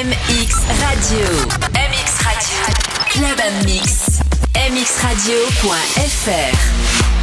MX Radio. MX Radio. Club Mix. mxradio.fr. Just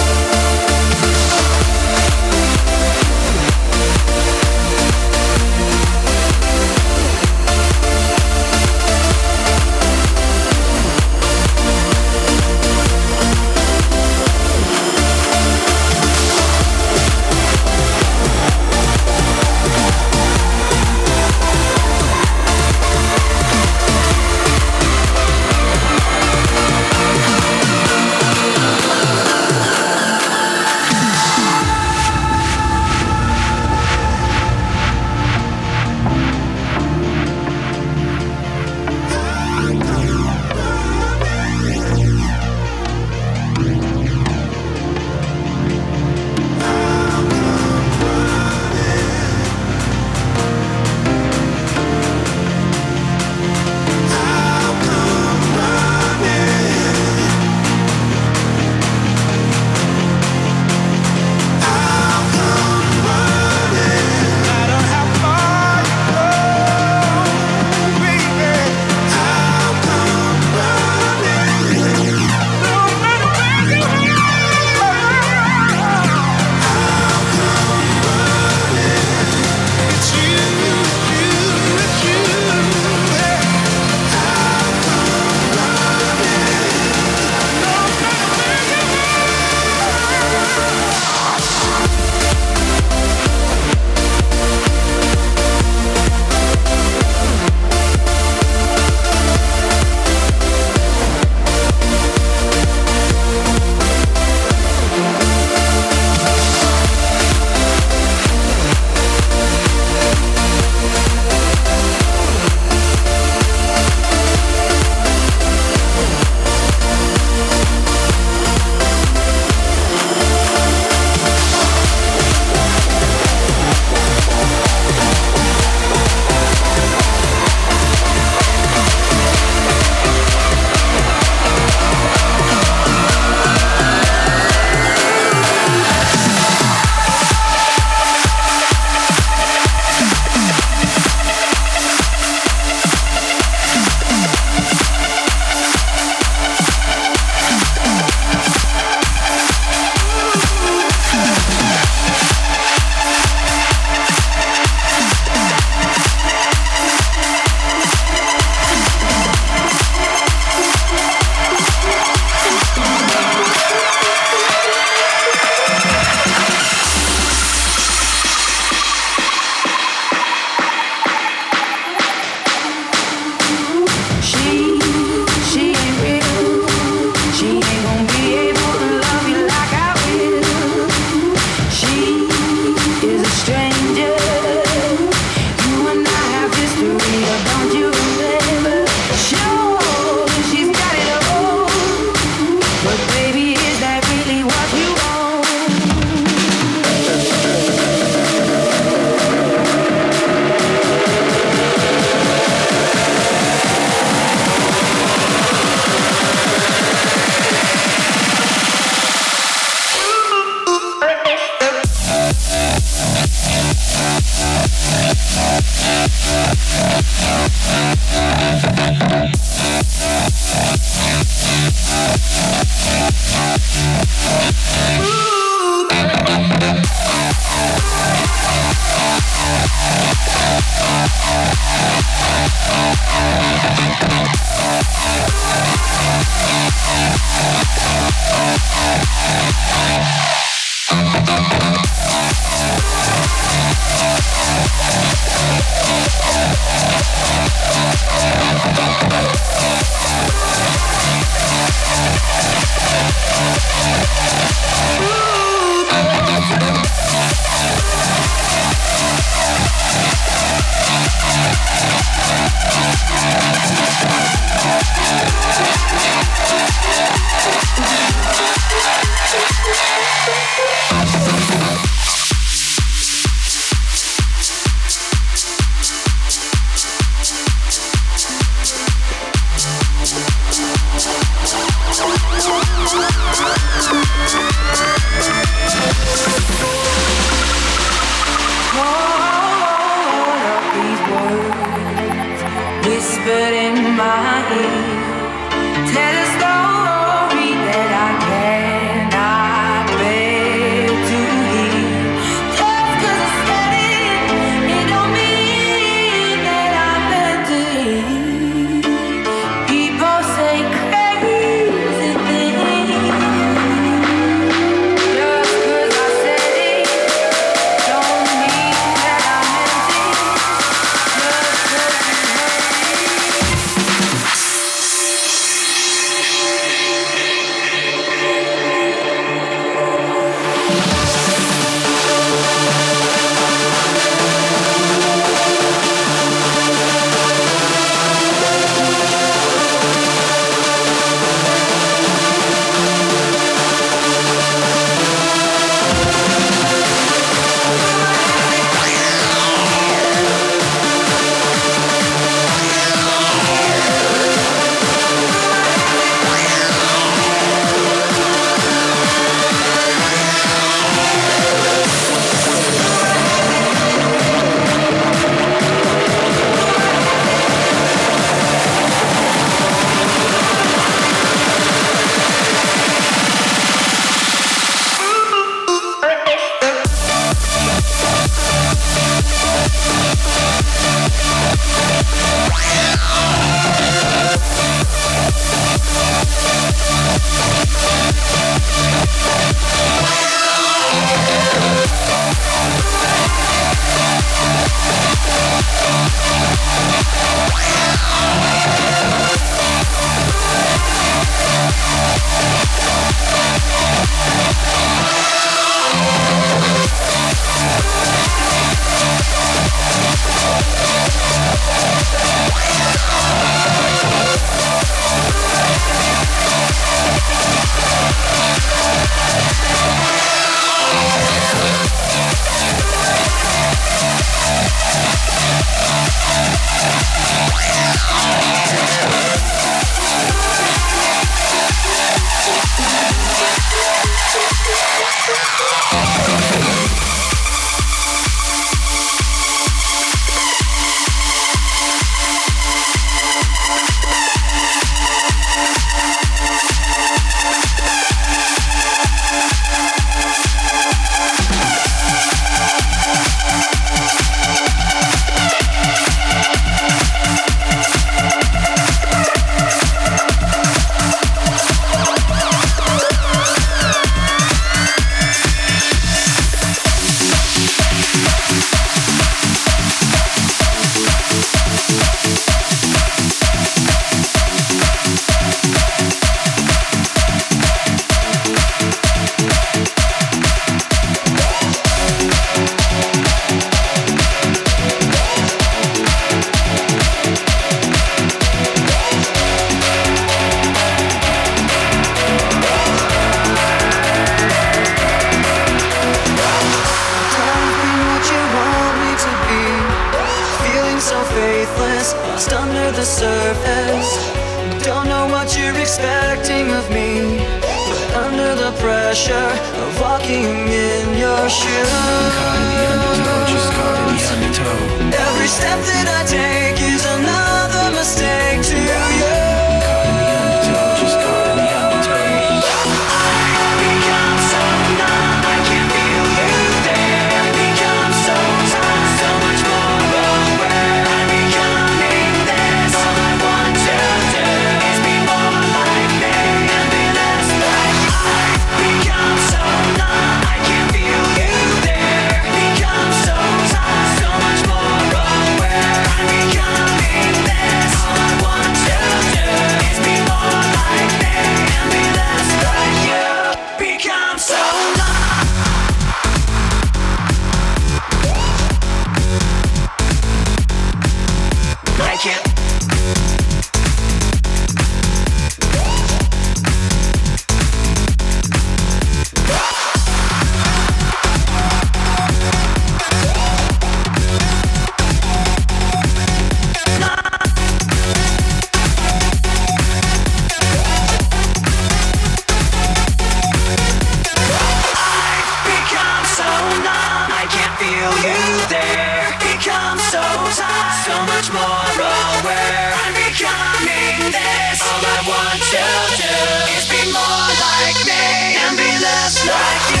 children is be more like me and be less like you.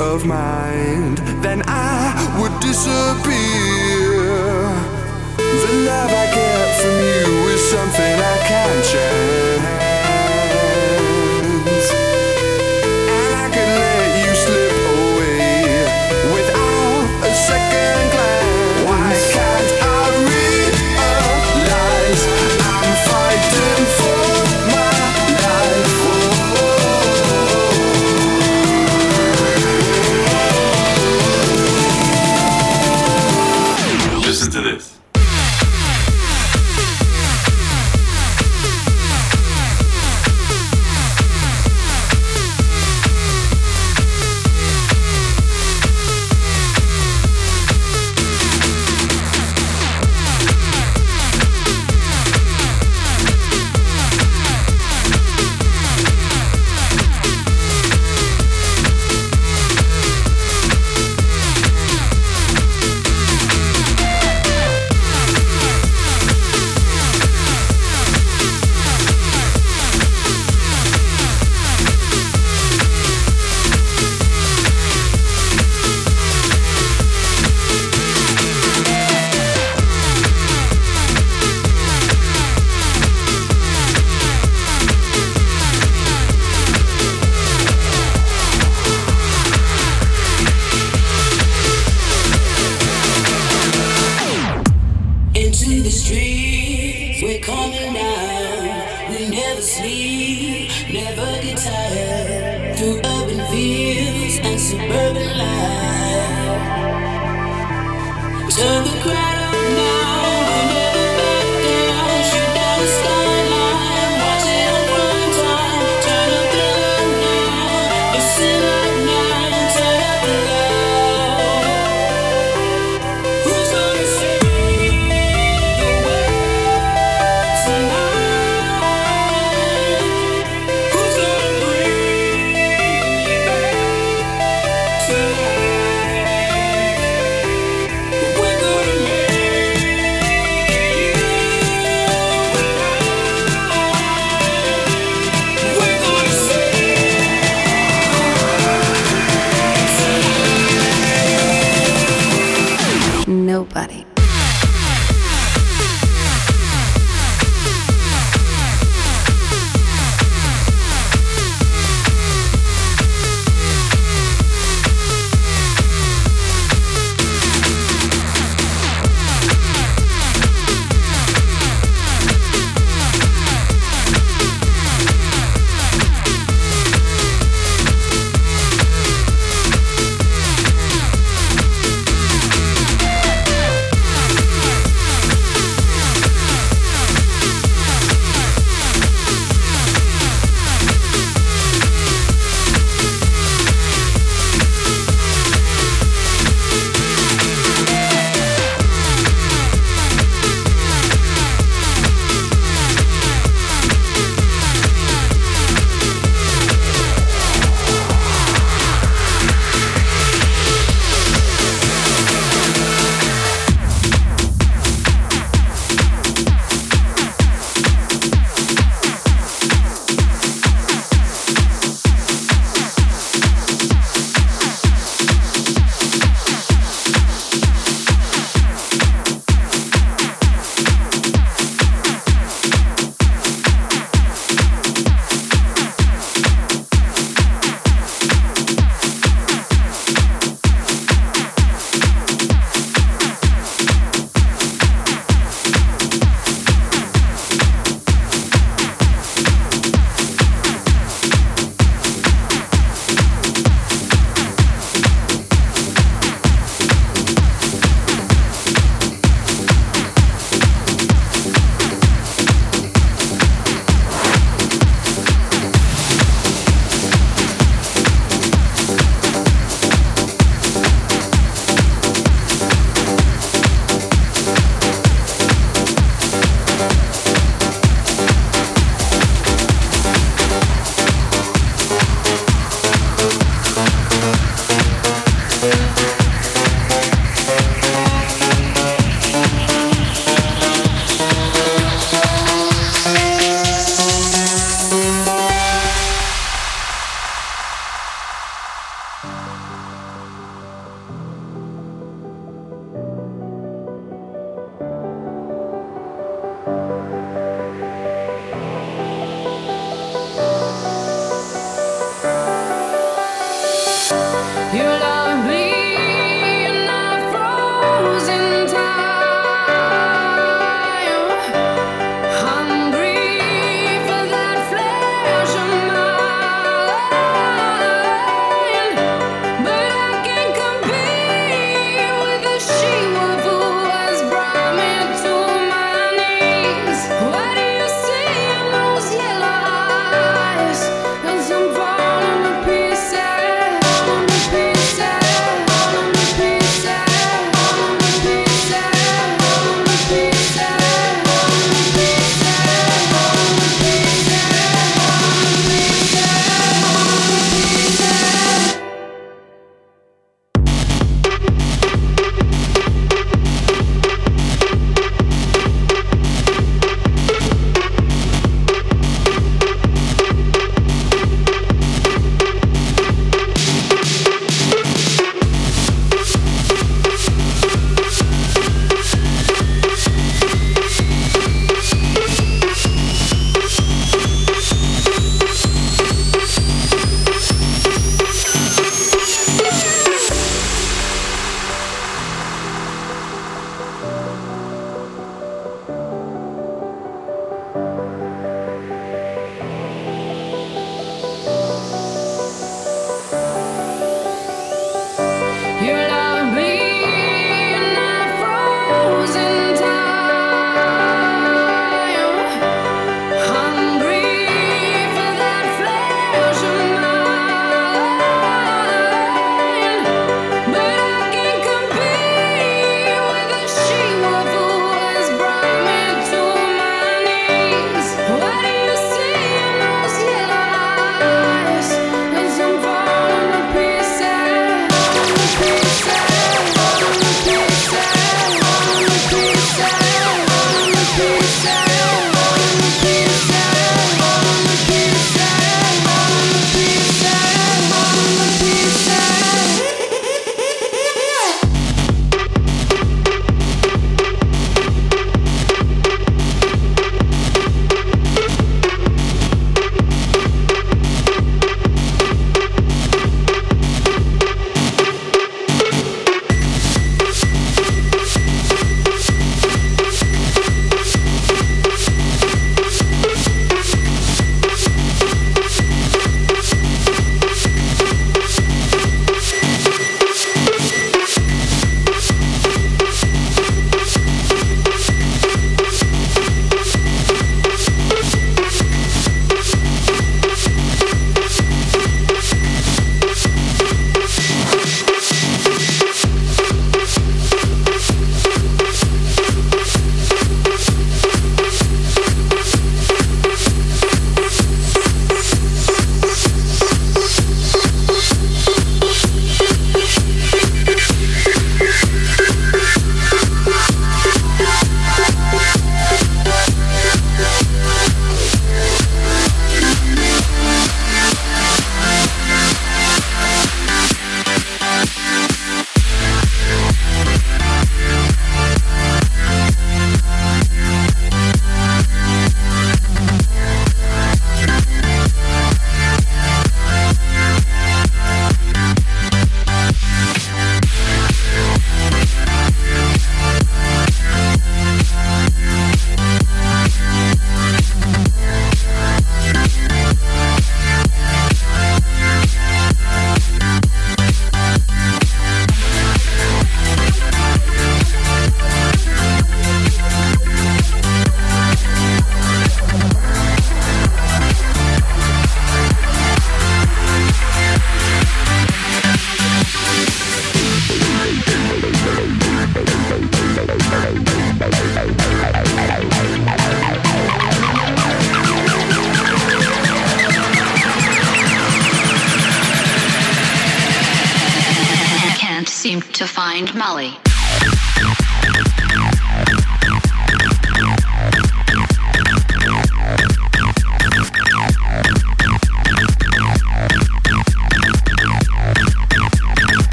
Of mind,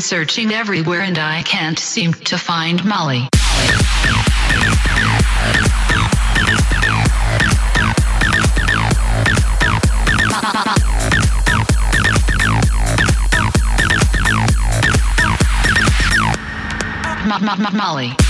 searching everywhere and I can't seem to find Molly. Molly.